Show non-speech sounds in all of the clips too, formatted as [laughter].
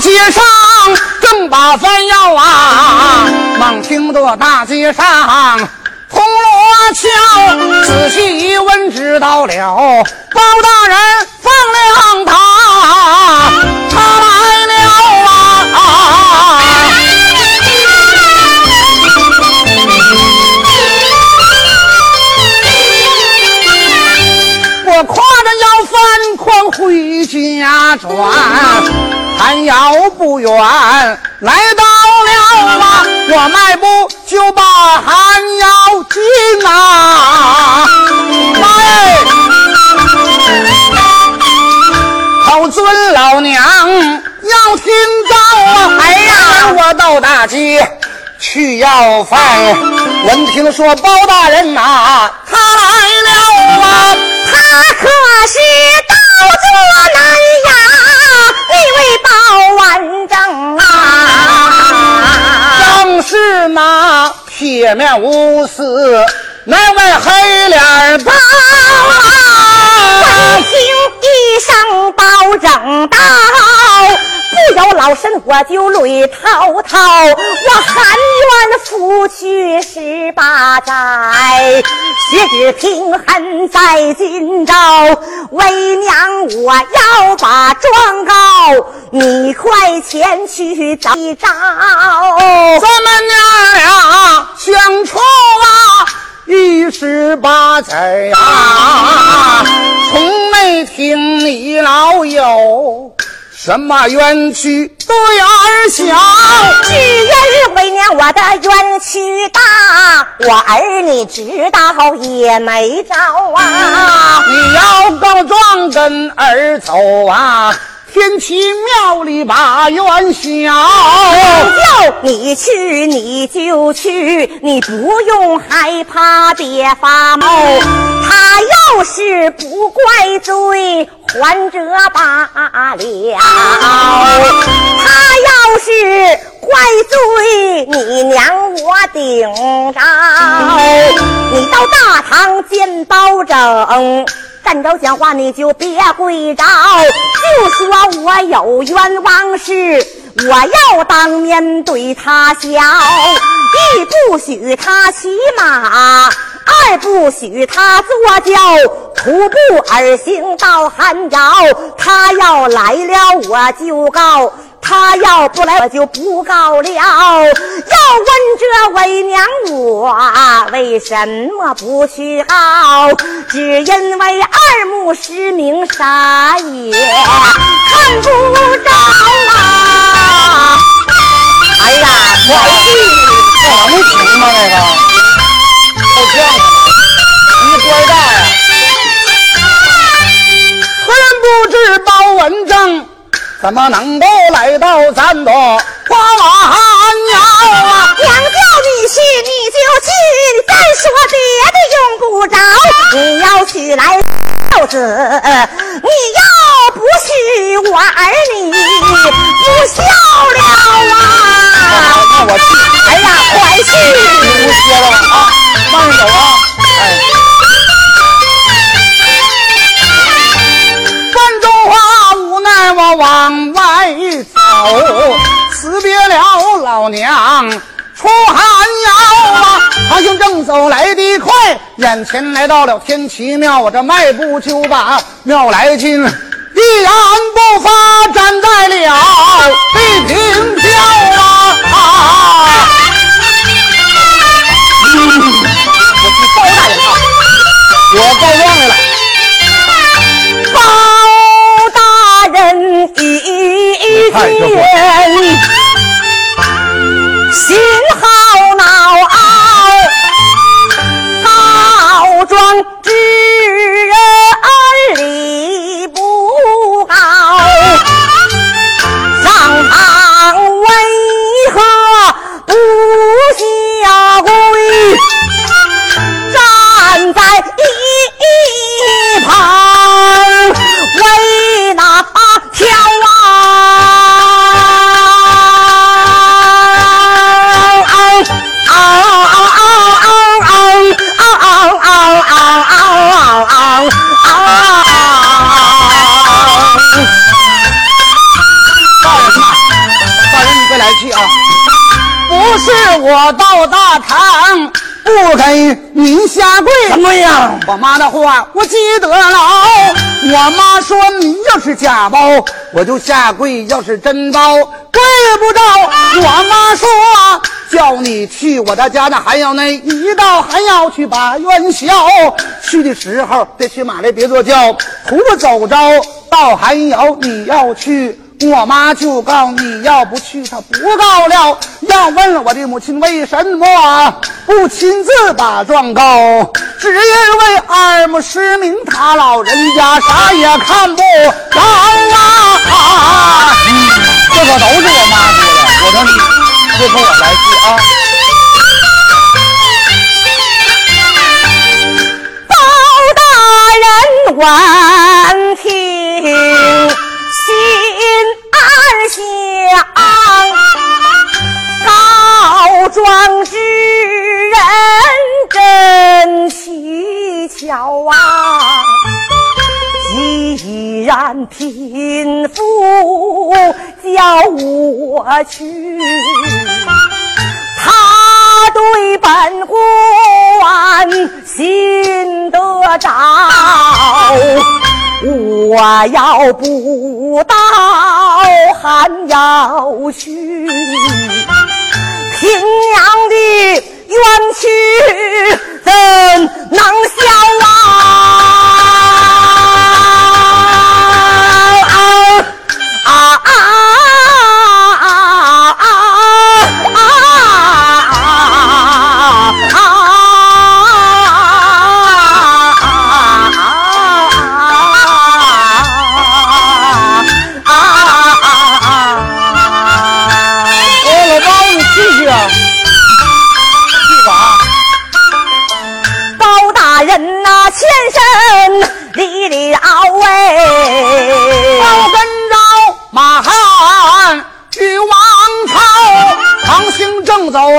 街上正把饭要啊，猛听得大街上铜锣敲，仔细一问知道了，包大人放了他，他来了啊！我挎着要饭筐回家转，还要不远来到了啊，我迈步就把寒窑进啊！妈耶！好尊老娘要听到啊！哎呀，我到大街去要饭，闻听说包大人呐、他来了啊！他可是道作南呀，铁面无私，那位黑脸包闻听一声包正道，不由老身我就泪滔滔。我含冤负去十八载，血指平衡在今朝。为娘我要把状告，你快前去找一找。咱们娘俩相处啊，一十八载呀，从没听你老有什么冤屈对儿小。只因为娘我的冤屈大，我儿你知道也没招啊。你要告状跟儿走啊，天齐庙里把冤消。叫你去你就去，你不用害怕别发毛。他要是不怪罪，还这罢了；他要是怪罪，你娘我顶着。你到大堂见包拯。站着讲话你就别跪着，就说我有冤枉事，我要当面对他讲。一不许他骑马，二不许他坐轿，徒步而行到汉窑。他要来了我就告。他要不来，我就不告了。要问这为娘我为什么不去告？只因为二目失明，啥也看不着啊！哎呀，我这这能行吗？这个怎么能够来到咱的花碗窑啊？娘叫你去你就去，你再说别的用不着。你要娶来孝子，你要不娶我儿女不孝了啊！那我去。哎呀，快去！你不歇了吧？啊，慢着走啊！哎。往外走，辞别了老娘出寒窑啊！好像正走来的快，眼前来到了天齐庙，我这迈步就把庙来进，一言不发站在了地平桥啊！啊嗯，我去包大人啊！我告状来不给你下跪，怎么样？我妈的话我记得牢。我妈说你要是假包，我就下跪；要是真包，跪不着。我妈说叫你去我的家那还要那一道还要去把冤消。去的时候别去马来别坐轿，徒步走着到寒窑你要去。我妈就告你要不去，她不告了。要问我的母亲为什么不亲自把状告？只因为二目失明，他老人家啥也看不着啊！这可都是我妈说的，我说你别跟我来气啊！包大人闻听。想告状之人真蹊跷啊！既然贫妇叫我去，他对本官心得着。我要不到，寒窑去平阳的冤屈，怎能消啊？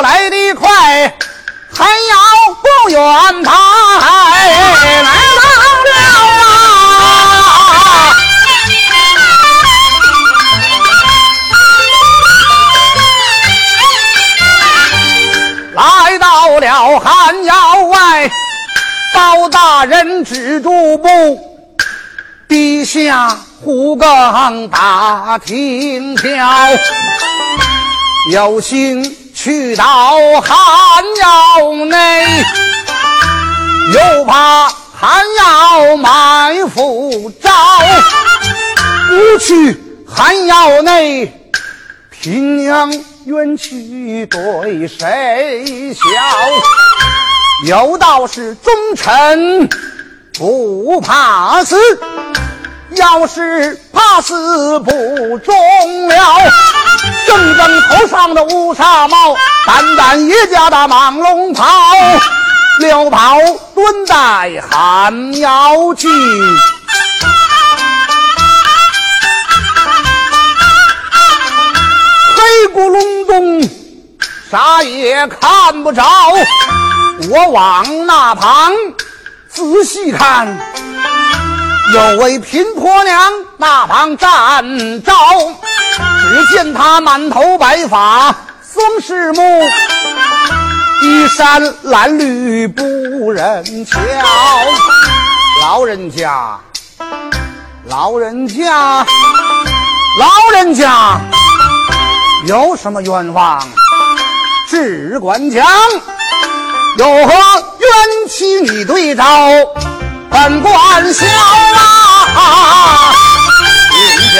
来的快，还要不远台，来到了啊！来到了寒窑外，包大人止住步，低下虎岗打听条，有心。去到寒窑内，又怕寒窑埋伏着，不去寒窑内，平阳冤屈对谁笑？有道是忠臣。不怕死，要是怕死不中了。正正头上的乌纱帽，单单一家的蟒龙袍，六袍蹲在寒窑去，黑咕隆咚，啥也看不着。我往那旁。仔细看，有位贫婆娘那旁站着，只见她满头白发双饰目，衣衫褴褛不忍瞧。老人家，老人家，老人家，有什么冤枉，只管讲。有何冤屈你对招，本官笑啊！请讲。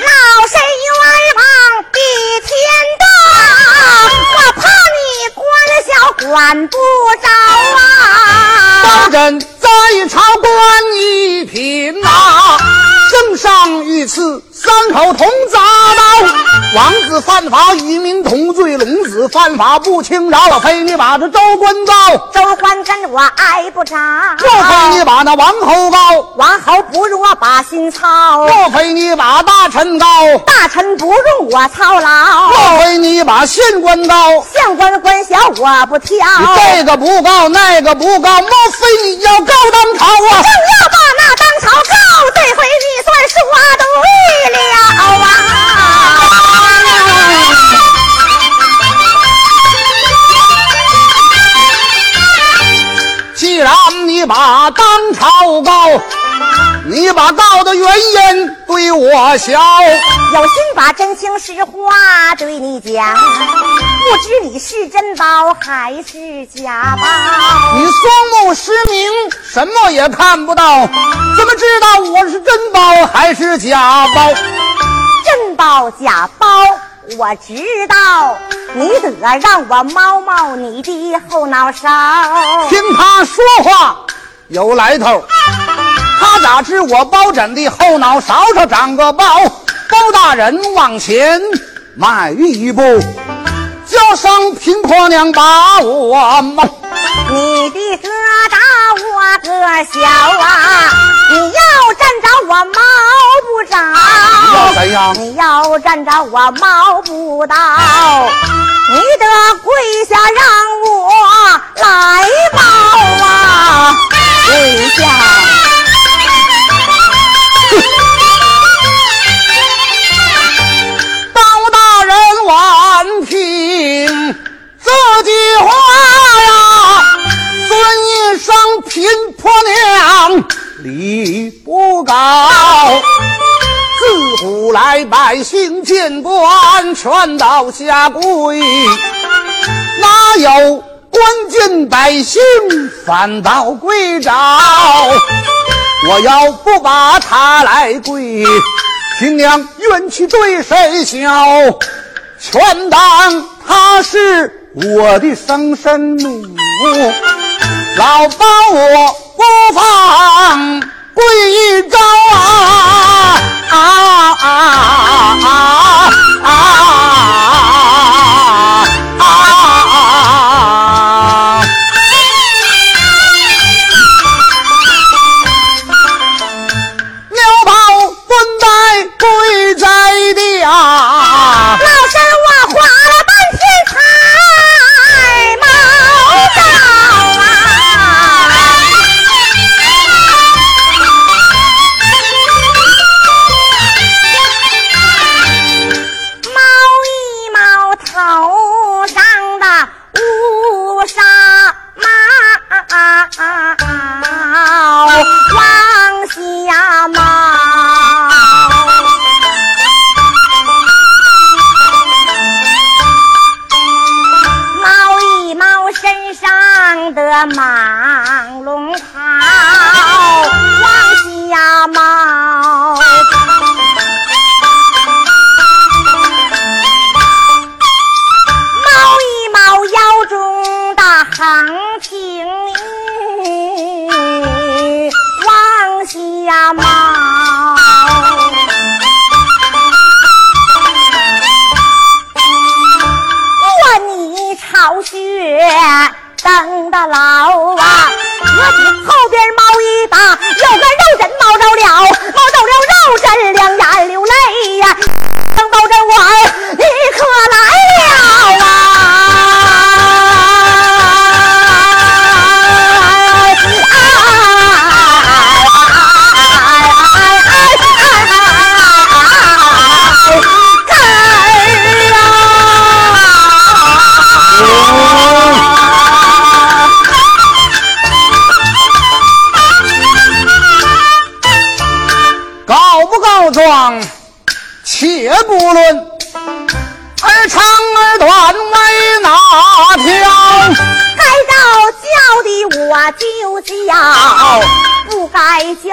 老身冤枉比天大，我怕你官小管不着啊！当真在朝官一品呐，圣上御赐。三口铜铡刀，王子犯法与民同罪，龙子犯法不轻饶。老非你把这州官告，州官跟我挨不着。若非你把那王侯告，王侯不如我把心操。若非你把大臣告，大臣不用我操劳。若非你把县官告，县官官小我不挑。这个不告，那个不告，莫非你要告当朝啊？正要把那当朝告，这回你算是。说对了啊！把当朝高，你把道的原因对我笑。有心把真情实话对你讲，不知你是真宝还是假宝？你双目失明，什么也看不到，怎么知道我是真宝还是假宝？真包假包我知道，你得让我摸摸你的后脑勺。听他说话有来头，他咋知我包拯的后脑勺上长个包？包大人往前迈一步，叫声贫婆娘把我摸。你的个大我个小啊，你要站着我猫不着。你要怎样？你要站着我猫不到，你得跪下让我来抱啊！跪下。包大人晚听这句话呀，尊一声贫婆娘礼不高。自古来百姓见官全到下跪，哪有官军百姓反倒跪着？我要不把他来跪，亲娘冤屈对谁消？全当他是我的生身母，老包我不放跪一招啊啊啊啊啊啊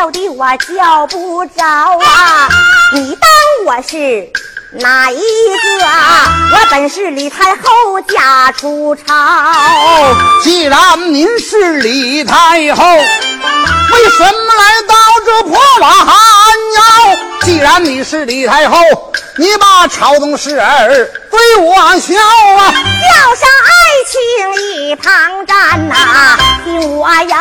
叫的我叫不着啊！你当我是哪一个？我本是李太后家出朝，既然您是李太后，为什么来到这破瓦寒窑？既然你是李太后，你把朝中事儿对我笑啊！叫上爱卿一旁站呐、听我有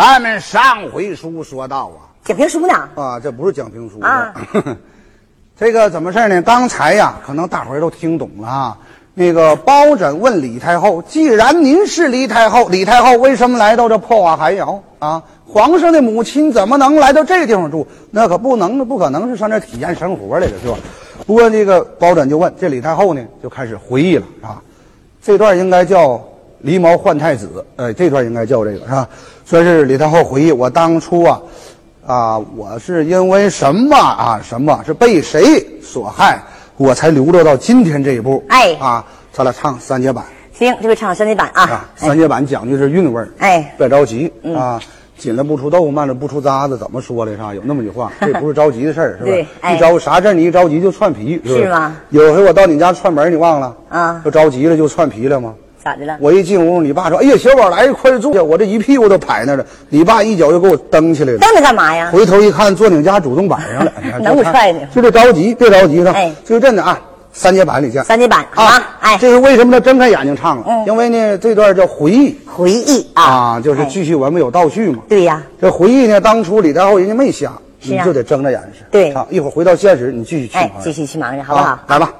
咱们上回书说到啊，讲评书呢？啊，这不是讲评书啊，[laughs] 这个怎么事呢？刚才呀，可能大伙儿都听懂了啊。那个包拯问李太后：“既然您是李太后，李太后为什么来到这破瓦寒窑啊？皇上的母亲怎么能来到这地方住？那可不能，不可能是上这儿体验生活来的，是吧？”不过这个包拯就问，这李太后呢就开始回忆了，啊？这段应该叫狸猫换太子，呃，这段应该叫这个是吧？说是李太后回忆，我当初啊，啊，我是因为什么啊？什么是被谁所害，我才流落到今天这一步？哎啊，咱俩唱三节板行，这回唱三节板啊啊，，三节板讲究是韵味儿，哎别着急啊。紧了不出豆腐，慢了不出渣子，怎么说来？是吧？有那么句话，[laughs] 这不是着急的事儿，是吧对？哎一着啥事儿你一着急就串皮，是吗？有回我到你家串门，你忘了？啊就着急了就串皮了吗？咋的了？我一进屋，你爸说：“哎呀，小宝来，快坐下。”我这一屁股都拍那了。你爸一脚就给我蹬起来了。蹬着干嘛呀？回头一看，坐你家主动板上了。你 [laughs] 看能不踹呢 [laughs] 就这着急，别着急呢。哎就是真的啊，三节板里见。三节板好啊？哎，这是为什么他睁开眼睛唱了？嗯因为呢，这段叫回忆回忆啊，啊，就是哎继续我们有倒叙嘛。对呀，这回忆呢，当初李太后人家没瞎，你就得睁着眼睛。对啊，一会儿回到现实，你继续去哎，继续去忙去，好不好啊？来吧。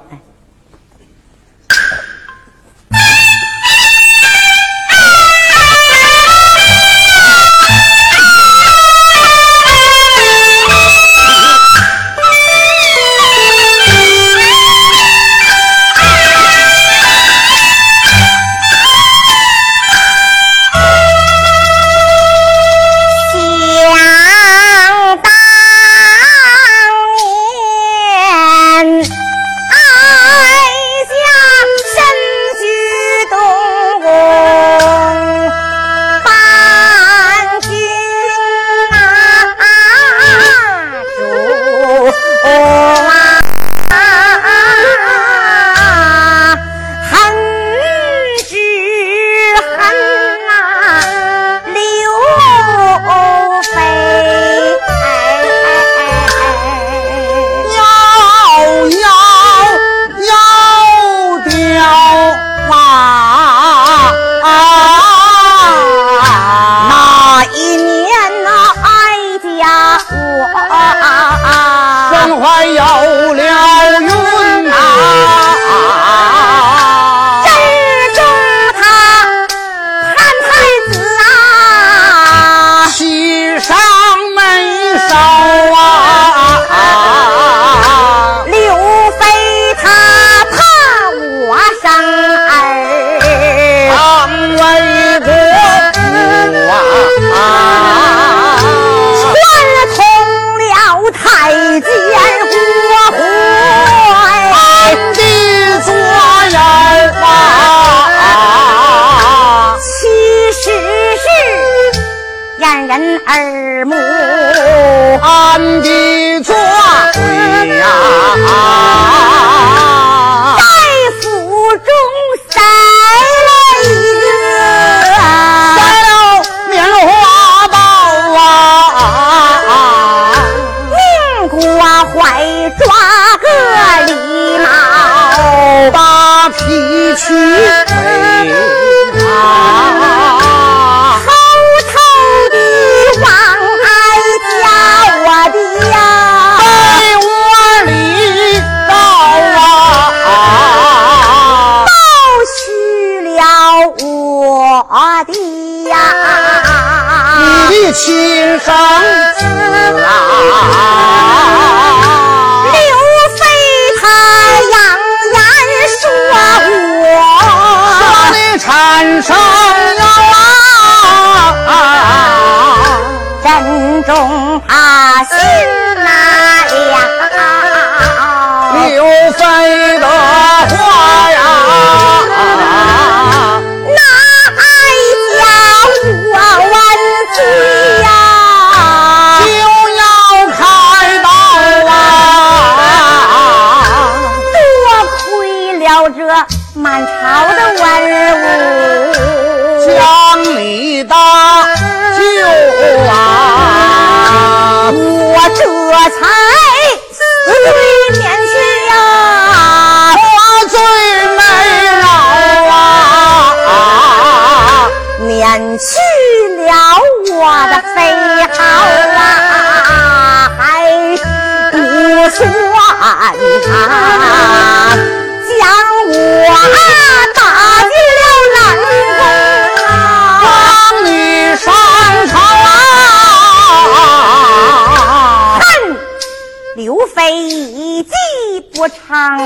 掩人耳目，安的左对呀！在府中塞了一个塞了棉花包啊！命国怀抓个狸猫，把皮去亲生子啊！刘备他扬言说我说你产生了啊！风中我才罪免去呀。我最没饶啊！免去了我的飞好啊，还不算长，我唱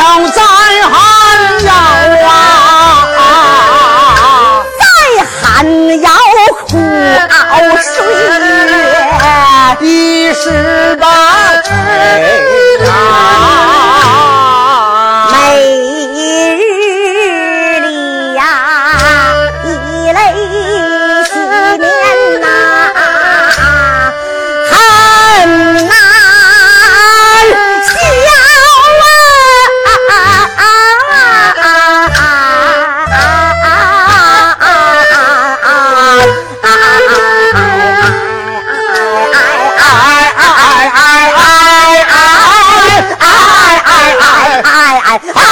要再寒窑啊再寒窑苦熬岁月一十八载 I,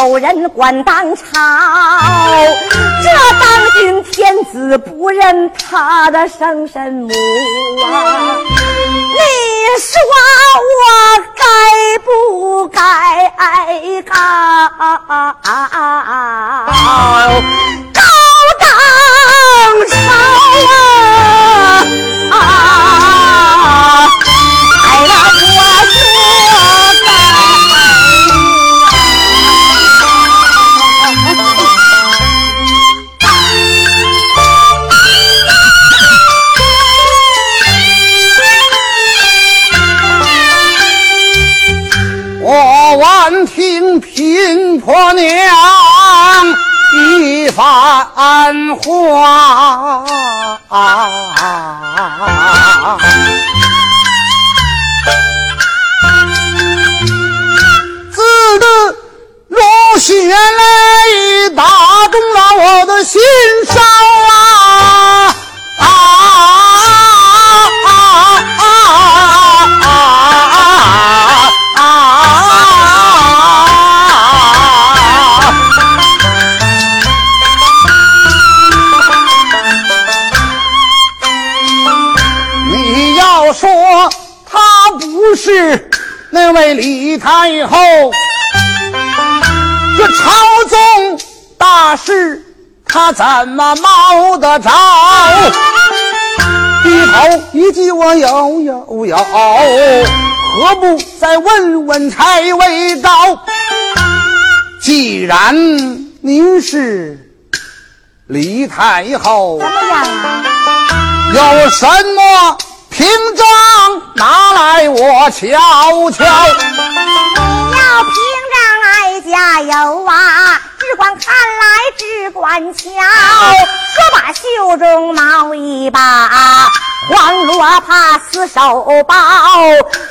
有人管当朝这当今天子不认他的生身母啊你说我该不该挨告？婆娘一番话。字字如血泪，打中了我的心上那位李太后，这朝中大事他怎么冒得着？低头一记我有有有，何不再问问才为高？既然您是李太后，怎么样啊？有什么凭证拿来我瞧瞧？你要凭证哀家有啊，只管看来只管瞧。说把袖中毛一把，黄罗帕死手包。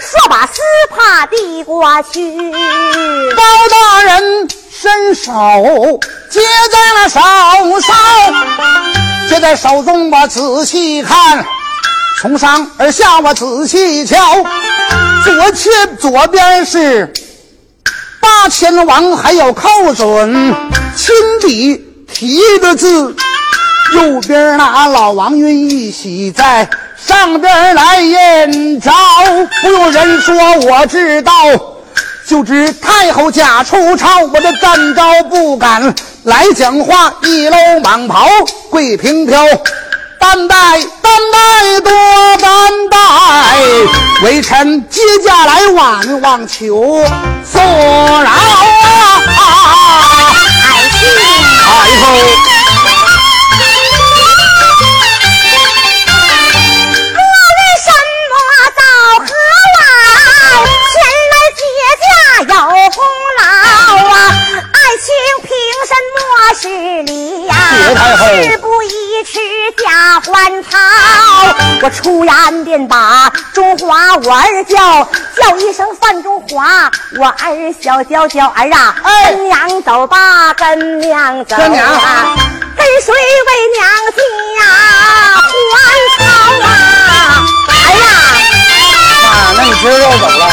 说把丝帕递过去，包大人伸手接在了手上，接在手中我仔细看，从上而下我仔细瞧，左前左边是八千王，还有寇准亲笔题的字，右边那老王云一喜在上边来验招，不用人说我知道。就知太后假出朝，我这站招不敢来讲话，一搂蟒袍跪平挑，担待担待，微臣接驾来万望求坐牢啊！爱卿太后。我为什么到河外前来接驾有功劳啊？爱卿凭什么是礼呀、谢太后事不宜迟加还朝。我出衙门便把中华我儿叫，叫一声范中华，我儿小娇娇儿啊，哎跟娘走吧，跟娘走跟娘啊，跟谁为娘家还朝啊？哎呀！妈，那你今儿要走了？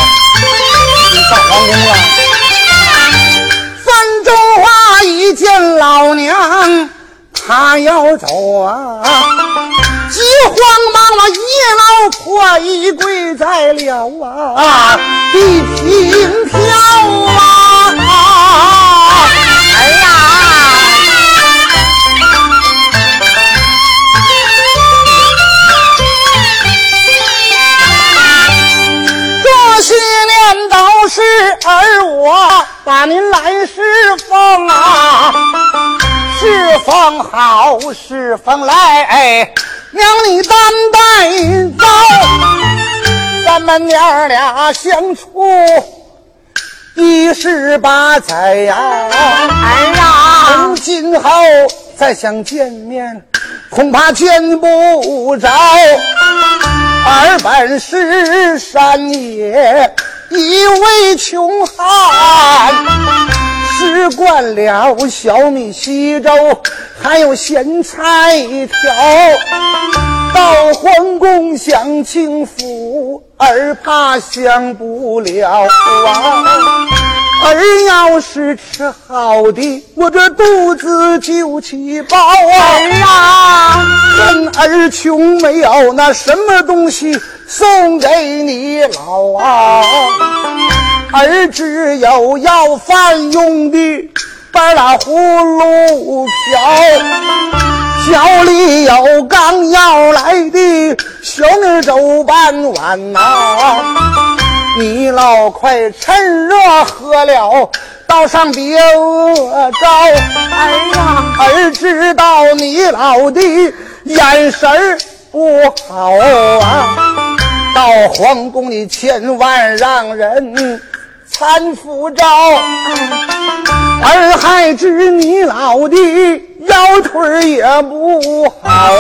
你上皇宫了？范中华一见老娘，他要走啊，急慌忙忙一老婆一跪在了啊地平跳啊！哎呀！这些年都是儿我把您来侍奉啊，侍奉好，侍奉来，哎娘你担待高，咱们娘儿俩相处一十八载呀、儿啊！从今后再想见面，恐怕见不着。儿本是山野一位穷汉，吃惯了小米稀粥，还有咸菜一条。到皇宫享清福，儿怕享不了啊。儿要是吃好的，我这肚子就起包啊！儿啊！儿穷，没有那什么东西送给你老啊！儿只有要饭用的半拉葫芦瓢，小里有刚要来的小米粥半碗呐、你老快趁热喝了，倒上别饿着。儿啊！儿知道你老的眼神不好啊，到皇宫里千万让人搀扶着，儿还知你老的腰腿也不好，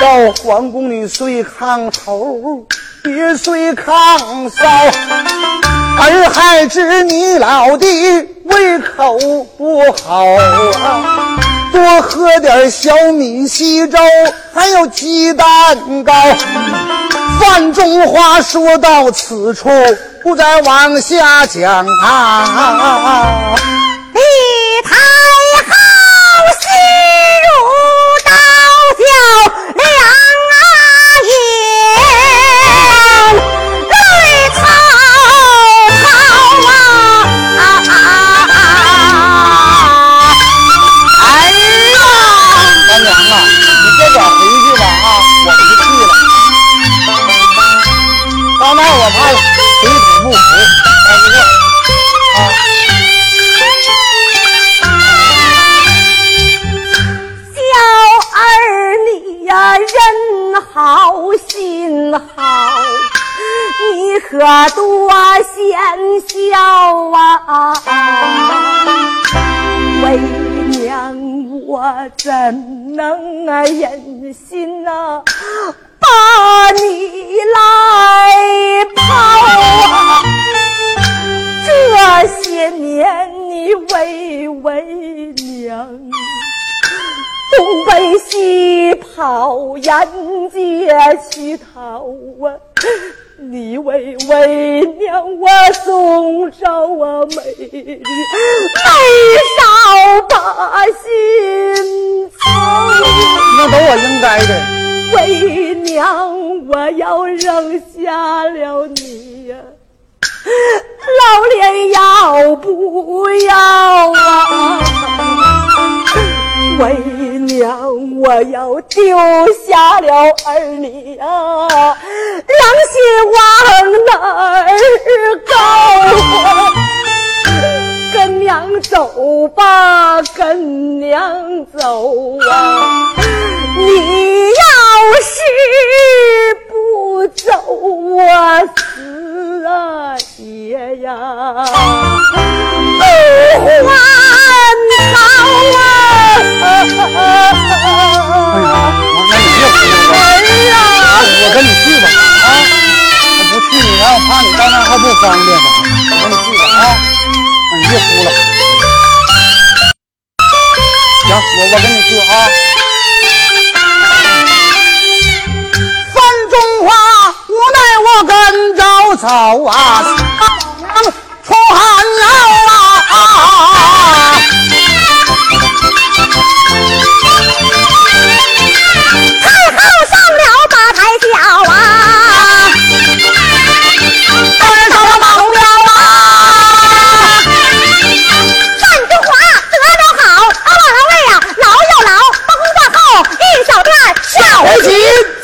到皇宫里睡炕头，别睡炕梢。儿还知你老的胃口不好啊，多喝点小米稀粥，还有鸡蛋糕。范中话说到此处，不再往下讲啊。好心好，你可多贤孝啊！为娘我怎能忍心啊，把你来抛啊！这些年你为为娘。东奔西跑，沿街乞讨啊！你为为娘我送上啊美丽，没少把心操。那都我应该的。为娘我要扔下了你呀、老脸要不要啊？为娘，我要丢下了儿女啊、良心往哪儿告？跟娘走吧，跟娘走啊！你要是不走，我死啊也呀不还哎呀妈妈你别哭了我跟你去吧啊我不去你让我怕你到那还不方便我跟你去吧啊你别哭了行我我跟你去啊范中华无奈我跟着早啊出船来啊っ。